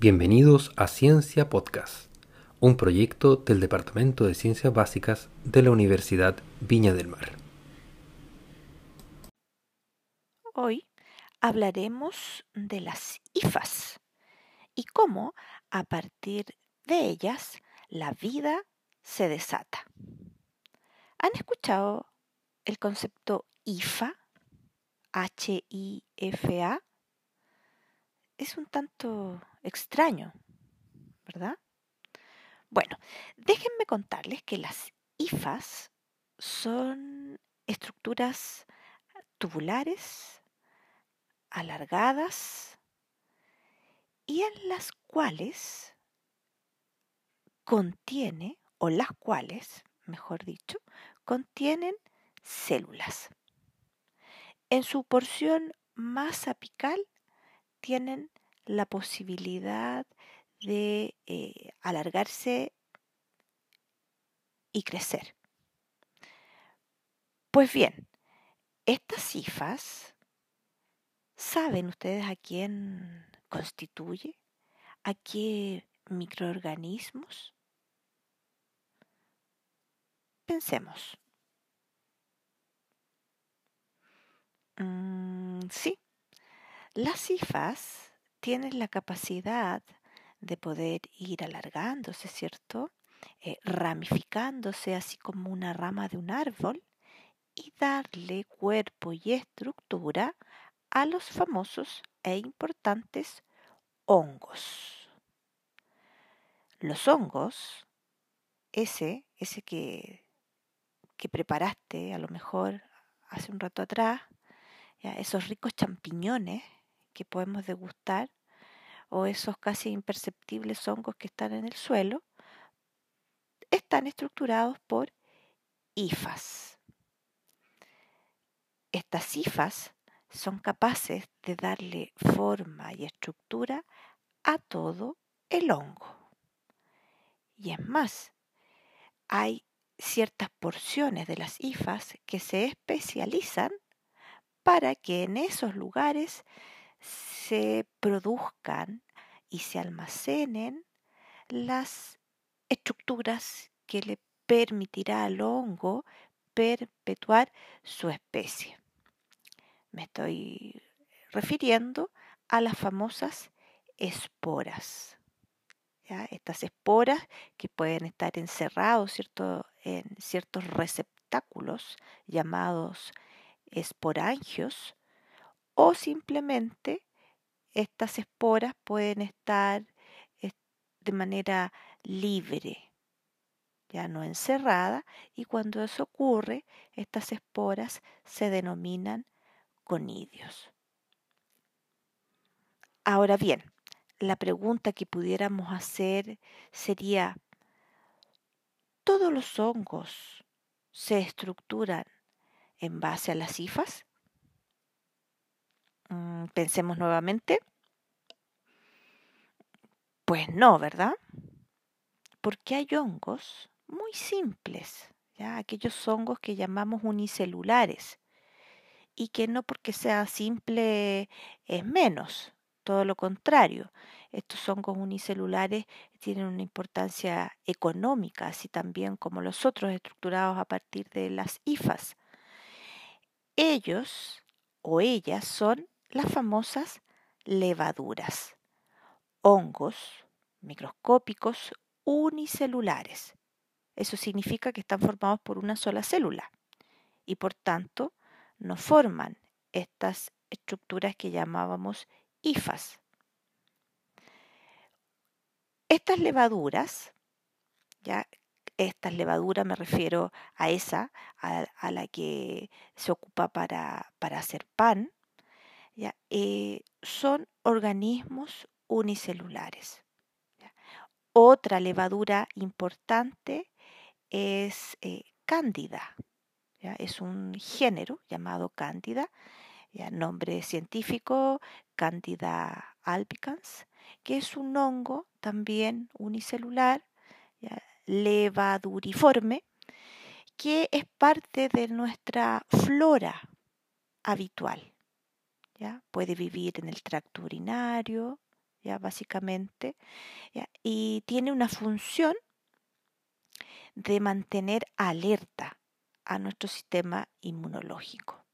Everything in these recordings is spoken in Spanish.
Bienvenidos a Ciencia Podcast, un proyecto del Departamento de Ciencias Básicas de la Universidad Viña del Mar. Hoy hablaremos de las IFAS y cómo a partir de ellas la vida se desata. ¿Han escuchado el concepto IFA? H-I-F-A. Es un tanto extraño, ¿verdad? Bueno, déjenme contarles que las IFAs son estructuras tubulares, alargadas y en las cuales contiene, o las cuales, mejor dicho, contienen células. En su porción más apical tienen la posibilidad de eh, alargarse y crecer. Pues bien, estas cifras, ¿saben ustedes a quién constituye? ¿A qué microorganismos? Pensemos. Mm, sí, las cifras tienen la capacidad de poder ir alargándose, ¿cierto? Eh, ramificándose así como una rama de un árbol y darle cuerpo y estructura a los famosos e importantes hongos. Los hongos, ese, ese que, que preparaste a lo mejor hace un rato atrás, esos ricos champiñones que podemos degustar o esos casi imperceptibles hongos que están en el suelo, están estructurados por hifas. Estas hifas son capaces de darle forma y estructura a todo el hongo. Y es más, hay ciertas porciones de las hifas que se especializan para que en esos lugares se produzcan y se almacenen las estructuras que le permitirá al hongo perpetuar su especie. Me estoy refiriendo a las famosas esporas. Estas esporas que pueden estar encerrados ¿cierto? en ciertos receptáculos llamados esporangios o simplemente estas esporas pueden estar de manera libre, ya no encerrada, y cuando eso ocurre, estas esporas se denominan conidios. Ahora bien, la pregunta que pudiéramos hacer sería, ¿todos los hongos se estructuran en base a las cifas? Mm, pensemos nuevamente. Pues no, ¿verdad? Porque hay hongos muy simples, ¿ya? aquellos hongos que llamamos unicelulares, y que no porque sea simple es menos, todo lo contrario. Estos hongos unicelulares tienen una importancia económica, así también como los otros estructurados a partir de las IFAS ellos o ellas son las famosas levaduras, hongos microscópicos unicelulares. Eso significa que están formados por una sola célula y por tanto no forman estas estructuras que llamábamos hifas. Estas levaduras ya estas levaduras, me refiero a esa, a, la que se ocupa para, hacer pan, eh, son organismos unicelulares. Otra levadura importante es eh, cándida, es un género llamado cándida, nombre científico cándida albicans, que es un hongo también unicelular levaduriforme, que es parte de nuestra flora habitual. ¿Ya? Puede vivir en el tracto urinario, ya básicamente, y tiene una función de mantener alerta a nuestro sistema inmunológico.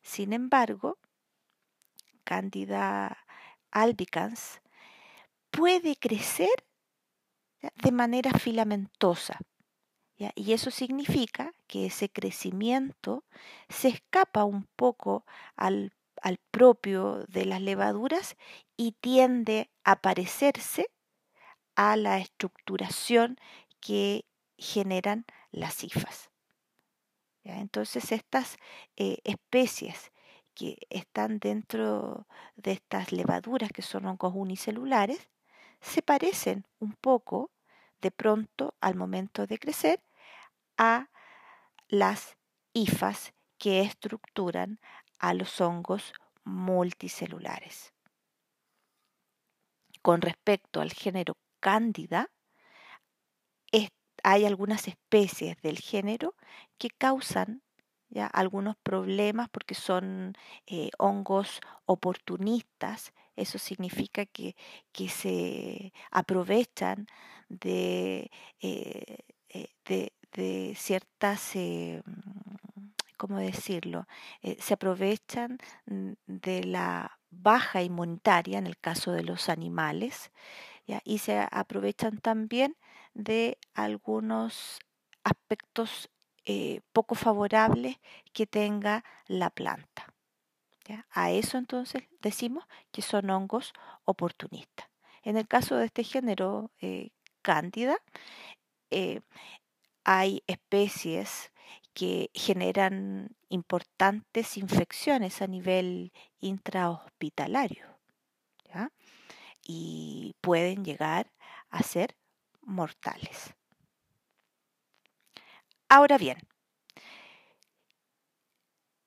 Sin embargo, Candida albicans puede crecer de manera filamentosa. Y eso significa que ese crecimiento se escapa un poco al, al propio de las levaduras y tiende a parecerse a la estructuración que generan las cifas. Entonces estas eh, especies que están dentro de estas levaduras que son hongos unicelulares se parecen un poco de pronto al momento de crecer a las hifas que estructuran a los hongos multicelulares. Con respecto al género Cándida, hay algunas especies del género que causan ¿ya? algunos problemas porque son eh, hongos oportunistas. Eso significa que, que se aprovechan de, eh, eh, de, de, ciertas, ¿cómo decirlo? se aprovechan mm, de la baja inmunitaria en el caso de los animales y se aprovechan también de algunos aspectos eh, poco favorables que tenga la planta. A eso entonces decimos que son hongos oportunistas. En el caso de este género eh, cándida, eh, hay especies que generan importantes infecciones a nivel intrahospitalario y pueden llegar a ser mortales. Ahora bien,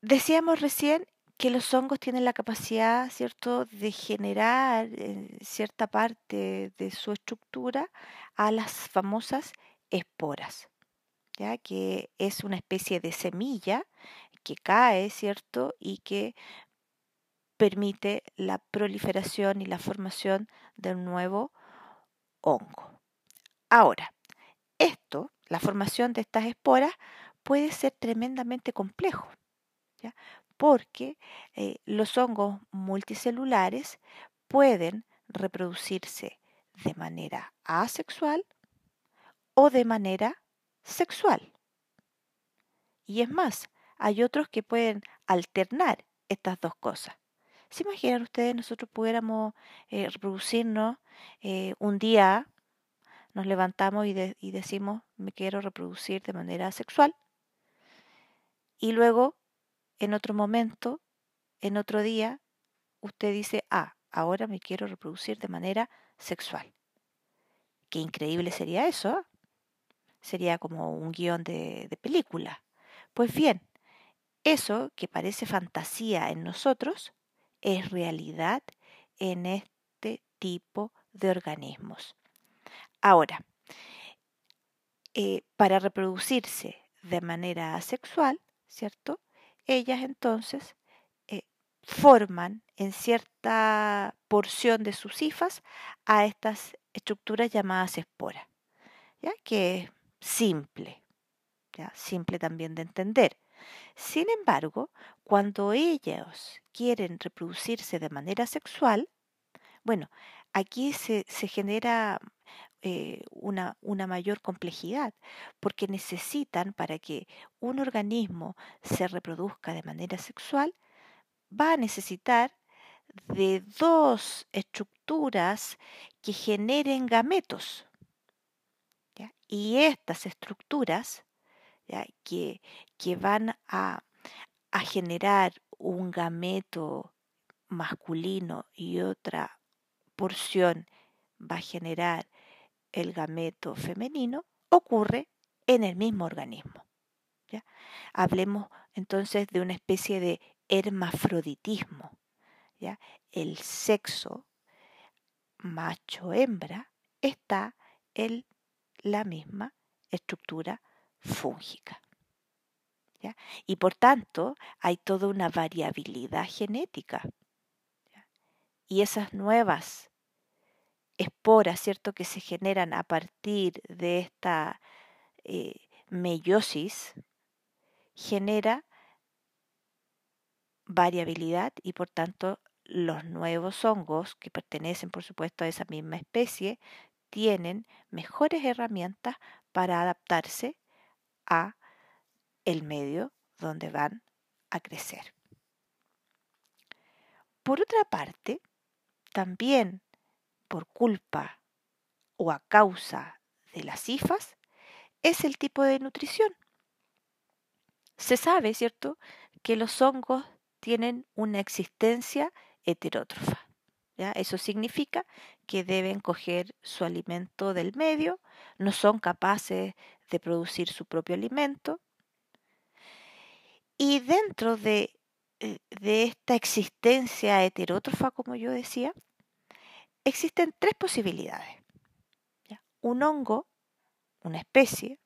decíamos recién que los hongos tienen la capacidad, ¿cierto?, de generar en cierta parte de su estructura a las famosas esporas, ¿ya? que es una especie de semilla que cae, ¿cierto?, y que permite la proliferación y la formación de un nuevo hongo. Ahora, esto, la formación de estas esporas, puede ser tremendamente complejo, porque eh, los hongos multicelulares pueden reproducirse de manera asexual o de manera sexual. Y es más, hay otros que pueden alternar estas dos cosas. ¿Se imaginan ustedes nosotros pudiéramos eh, reproducirnos eh, un día, nos levantamos y, decimos, me quiero reproducir de manera sexual? Y luego, en otro momento, en otro día, usted dice, ah, ahora me quiero reproducir de manera sexual. Qué increíble sería eso. ¿ah? Sería como un guion de, película. Pues bien, eso que parece fantasía en nosotros, es realidad en este tipo de organismos. Ahora, eh, para reproducirse de manera asexual, ¿cierto? Ellas entonces eh, forman en cierta porción de sus hifas a estas estructuras llamadas esporas, ¿ya? que simple, ¿ya? simple también de entender. Sin embargo, cuando ellos quieren reproducirse de manera sexual, bueno, aquí se, genera eh, una, una, mayor complejidad, porque necesitan para que un organismo se reproduzca de manera sexual, va a necesitar de dos estructuras que generen gametos. Y estas estructuras que, que van a, a generar un gameto masculino y otra porción va a generar el gameto femenino, ocurre en el mismo organismo. ¿ya? Hablemos entonces de una especie de hermafroditismo. ¿ya? El sexo macho-hembra está en la misma estructura fúngica. Y por tanto hay toda una variabilidad genética. y esas nuevas esporas, ¿cierto?, que se generan a partir de esta eh, meiosis, genera variabilidad y por tanto los nuevos hongos que pertenecen por supuesto a esa misma especie tienen mejores herramientas para adaptarse a el medio donde van a crecer. Por otra parte, también por culpa o a causa de las cifas, es el tipo de nutrición. Se sabe, ¿cierto?, que los hongos tienen una existencia heterótrofa. Eso significa que deben coger su alimento del medio, no son capaces de producir su propio alimento. Y dentro de, eh, de esta existencia heterótrofa, como yo decía, existen tres posibilidades. Un hongo, una especie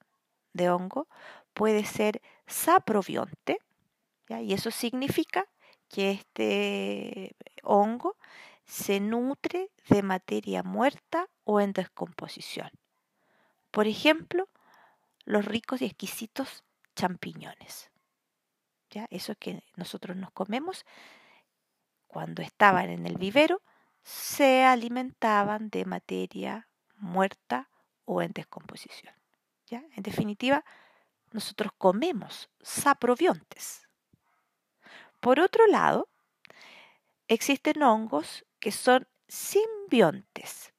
de hongo, puede ser saprobionte, y eso significa que este hongo se nutre de materia muerta o en descomposición. Por ejemplo, los ricos y exquisitos champiñones. ¿Ya? Eso que nosotros nos comemos cuando estaban en el vivero, se alimentaban de materia muerta o en descomposición. ¿Ya? En definitiva, nosotros comemos saprobiontes. Por otro lado, existen hongos que son simbiontes.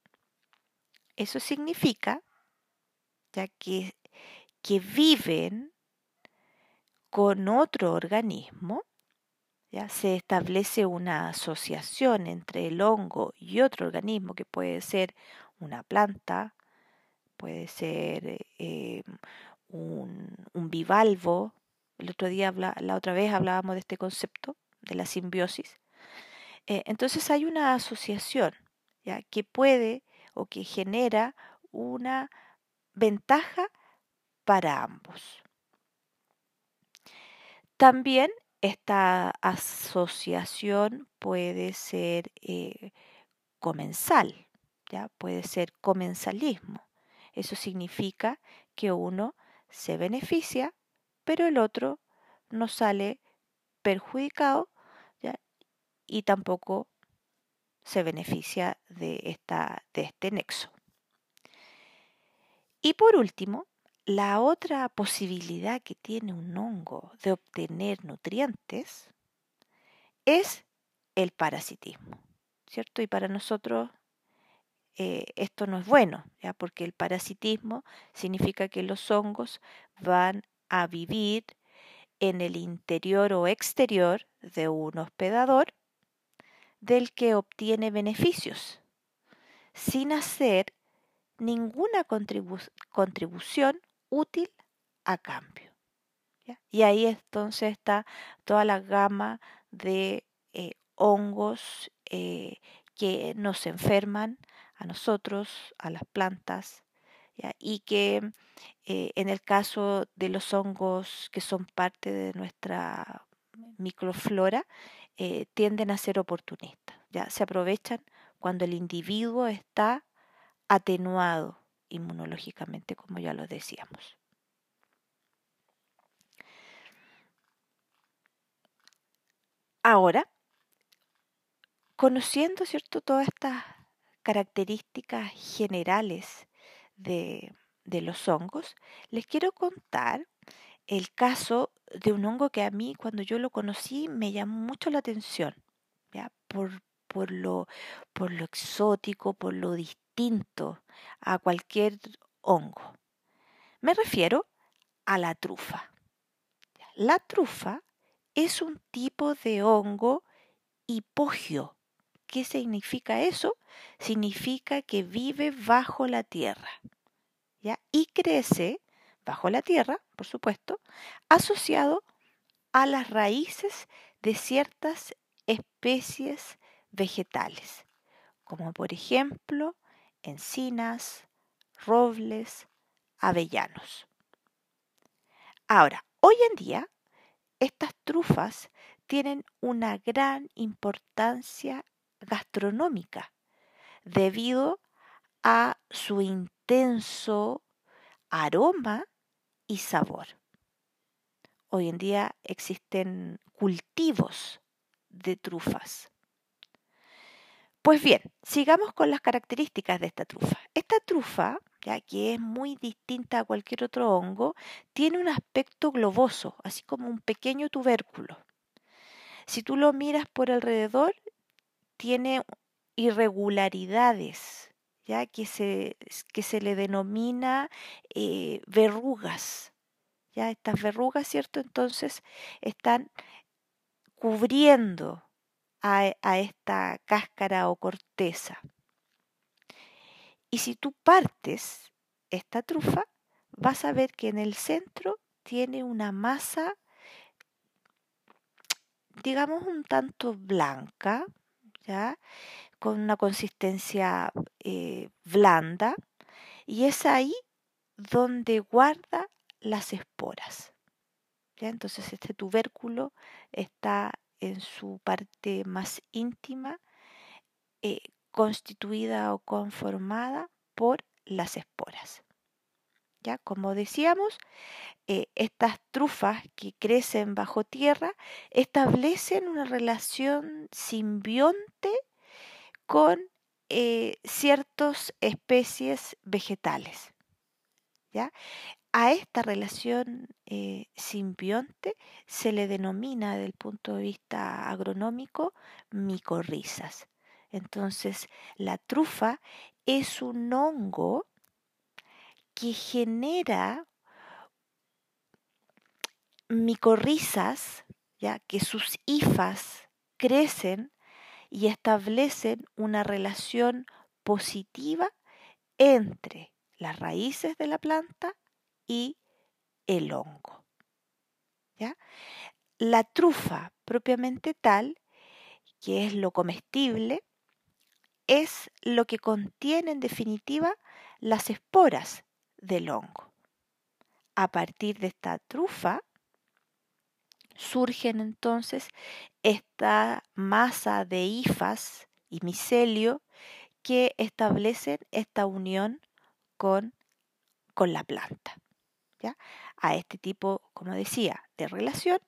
Eso significa ya que, que viven con otro organismo, ya se establece una asociación entre el hongo y otro organismo que puede ser una planta, puede ser eh, un, un bivalvo, el otro día, la otra vez hablábamos de este concepto, de la simbiosis. Eh, entonces hay una asociación que puede o que genera una ventaja para ambos. También esta asociación puede ser eh, comensal, ¿ya? puede ser comensalismo. Eso significa que uno se beneficia pero el otro no sale perjudicado y tampoco se beneficia de, esta, de este nexo. Y por último, la otra posibilidad que tiene un hongo de obtener nutrientes es el parasitismo, ¿cierto? Y para nosotros eh, esto no es bueno, ¿ya? porque el parasitismo significa que los hongos van a vivir en el interior o exterior de un hospedador del que obtiene beneficios, sin hacer ninguna contribución útil a cambio. Y ahí entonces está toda la gama de eh, hongos eh, que nos enferman a nosotros, a las plantas, y que eh, en el caso de los hongos que son parte de nuestra microflora, eh, tienden a ser oportunistas, ya se aprovechan cuando el individuo está atenuado inmunológicamente, como ya lo decíamos. Ahora, conociendo ¿cierto? todas estas características generales de, los hongos, les quiero contar el caso de un hongo que a mí cuando yo lo conocí me llamó mucho la atención, Por, por, lo, por lo exótico, por lo distinto a cualquier hongo. Me refiero a la trufa. La trufa es un tipo de hongo hipogio. ¿Qué significa eso? Significa que vive bajo la tierra ¿ya? y crece bajo la tierra, por supuesto, asociado a las raíces de ciertas especies vegetales, como por ejemplo encinas, robles, avellanos. Ahora, hoy en día, estas trufas tienen una gran importancia gastronómica debido a su intenso aroma y sabor. Hoy en día existen cultivos de trufas. Pues bien, sigamos con las características de esta trufa. Esta trufa, ya que es muy distinta a cualquier otro hongo, tiene un aspecto globoso, así como un pequeño tubérculo. Si tú lo miras por alrededor, tiene irregularidades, que se, que se le denomina eh, verrugas. Ya estas verrugas, ¿cierto? Entonces están cubriendo a, a esta cáscara o corteza. Y si tú partes esta trufa, vas a ver que en el centro tiene una masa, digamos, un tanto blanca, con una consistencia eh, blanda, y es ahí donde guarda las esporas. ¿ya? Entonces este tubérculo está en su parte más íntima, eh, constituida o conformada por las esporas. Ya, como decíamos, eh, estas trufas que crecen bajo tierra establecen una relación simbionte con eh, ciertas especies vegetales. ¿ya? A esta relación eh, simbionte se le denomina desde el punto de vista agronómico micorrizas. Entonces, la trufa es un hongo que genera micorrizas, ya que sus hifas crecen y establecen una relación positiva entre las raíces de la planta y el hongo. ¿ya? La trufa propiamente tal, que es lo comestible, es lo que contiene en definitiva las esporas del hongo. A partir de esta trufa surgen entonces esta masa de hifas y micelio que establecen esta unión con, con la planta. ¿ya? A este tipo, como decía, de relación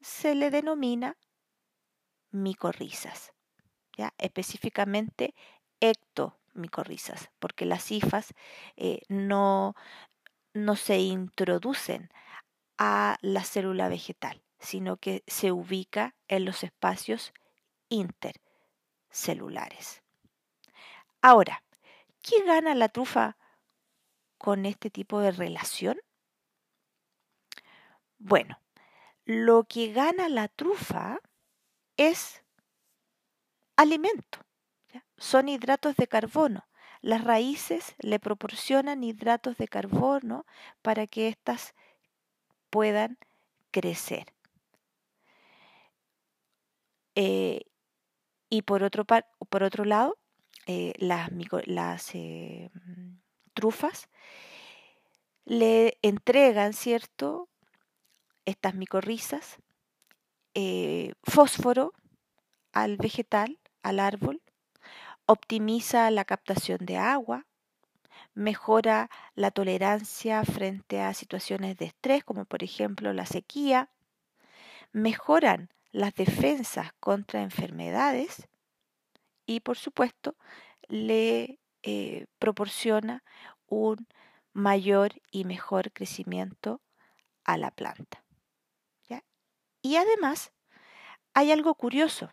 se le denomina micorrizas, ¿ya? específicamente ectomicorrizas, porque las hifas eh, no, no se introducen a la célula vegetal, sino que se ubica en los espacios intercelulares. Ahora, ¿qué gana la trufa con este tipo de relación? Bueno, lo que gana la trufa es alimento, son hidratos de carbono. Las raíces le proporcionan hidratos de carbono para que éstas puedan crecer. Eh, y por otro, por otro lado, eh, las, las eh, trufas le entregan, ¿cierto? Estas micorrizas, fósforo al vegetal, al árbol, optimiza la captación de agua, mejora la tolerancia frente a situaciones de estrés, como por ejemplo la sequía, mejoran las defensas contra enfermedades y por supuesto le eh, proporciona un mayor y mejor crecimiento a la planta. Y además hay algo curioso.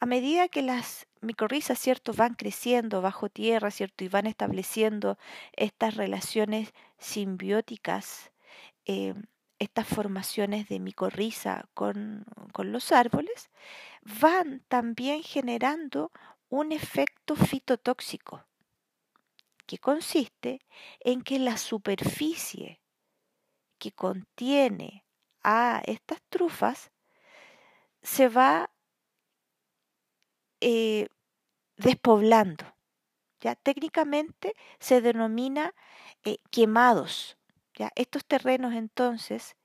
A medida que las micorrizas, ¿cierto?, van creciendo bajo tierra, ¿cierto?, y van estableciendo estas relaciones simbióticas eh, estas formaciones de micorriza con, con los árboles, van también generando un efecto fitotóxico, que consiste en que la superficie que contiene a estas trufas se va eh, despoblando. ¿ya? Técnicamente se denomina eh, quemados estos terrenos entonces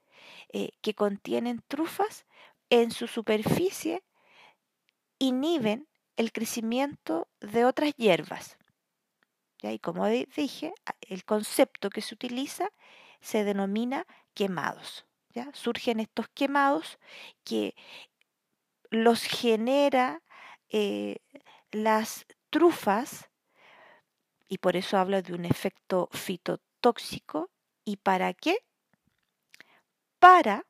eh, que contienen trufas en su superficie inhiben el crecimiento de otras hierbas. Y como dije, el concepto que se utiliza se denomina quemados. ¿ya? Surgen estos quemados que los genera eh, las trufas, y por eso habla de un efecto fitotóxico. ¿Y para qué? Para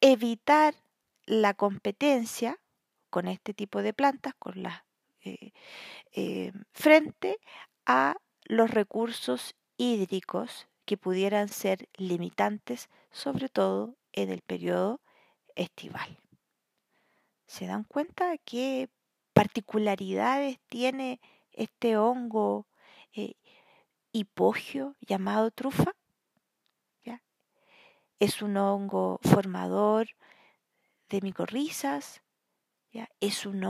evitar la competencia con este tipo de plantas, con las eh, eh, frente a los recursos hídricos que pudieran ser limitantes, sobre todo en el periodo estival. ¿Se dan cuenta qué particularidades tiene este hongo eh, hipogio llamado trufa? Es un hongo formador de micorrizas, es un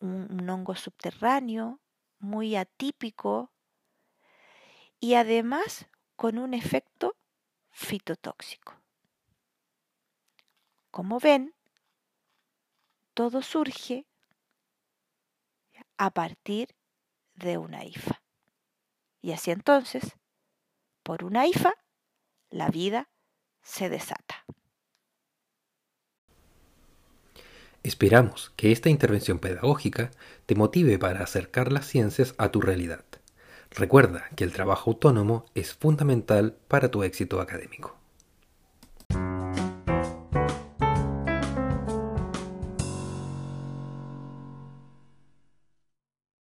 hongo subterráneo muy atípico y además con un efecto fitotóxico. Como ven, todo surge a partir de una IFA. Y así entonces, por una IFA, la vida se desata. Esperamos que esta intervención pedagógica te motive para acercar las ciencias a tu realidad. Recuerda que el trabajo autónomo es fundamental para tu éxito académico.